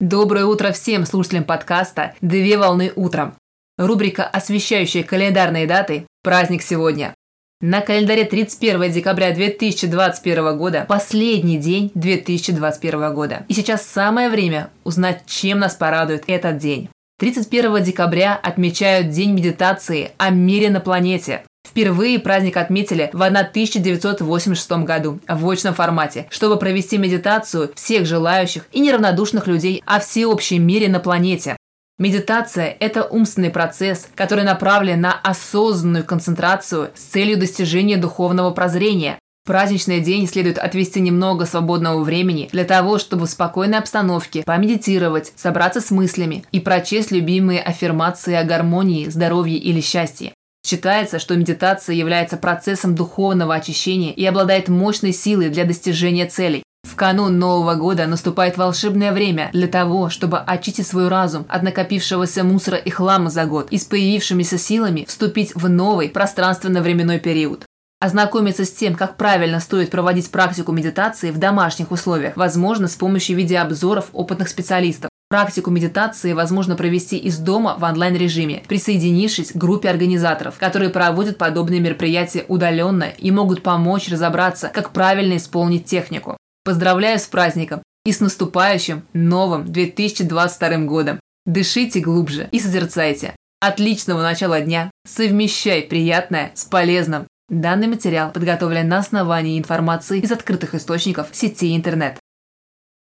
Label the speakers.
Speaker 1: Доброе утро всем слушателям подкаста «Две волны утром». Рубрика, освещающая календарные даты «Праздник сегодня». На календаре 31 декабря 2021 года последний день 2021 года. И сейчас самое время узнать, чем нас порадует этот день. 31 декабря отмечают День медитации о мире на планете. Впервые праздник отметили в 1986 году в очном формате, чтобы провести медитацию всех желающих и неравнодушных людей о всеобщем мире на планете. Медитация – это умственный процесс, который направлен на осознанную концентрацию с целью достижения духовного прозрения. В праздничный день следует отвести немного свободного времени для того, чтобы в спокойной обстановке помедитировать, собраться с мыслями и прочесть любимые аффирмации о гармонии, здоровье или счастье. Считается, что медитация является процессом духовного очищения и обладает мощной силой для достижения целей. В канун Нового года наступает волшебное время для того, чтобы очистить свой разум от накопившегося мусора и хлама за год и с появившимися силами вступить в новый пространственно-временной период. Ознакомиться с тем, как правильно стоит проводить практику медитации в домашних условиях, возможно с помощью видеообзоров опытных специалистов. Практику медитации возможно провести из дома в онлайн-режиме, присоединившись к группе организаторов, которые проводят подобные мероприятия удаленно и могут помочь разобраться, как правильно исполнить технику. Поздравляю с праздником и с наступающим новым 2022 годом. Дышите глубже и созерцайте. Отличного начала дня. Совмещай приятное с полезным. Данный материал подготовлен на основании информации из открытых источников сети интернет.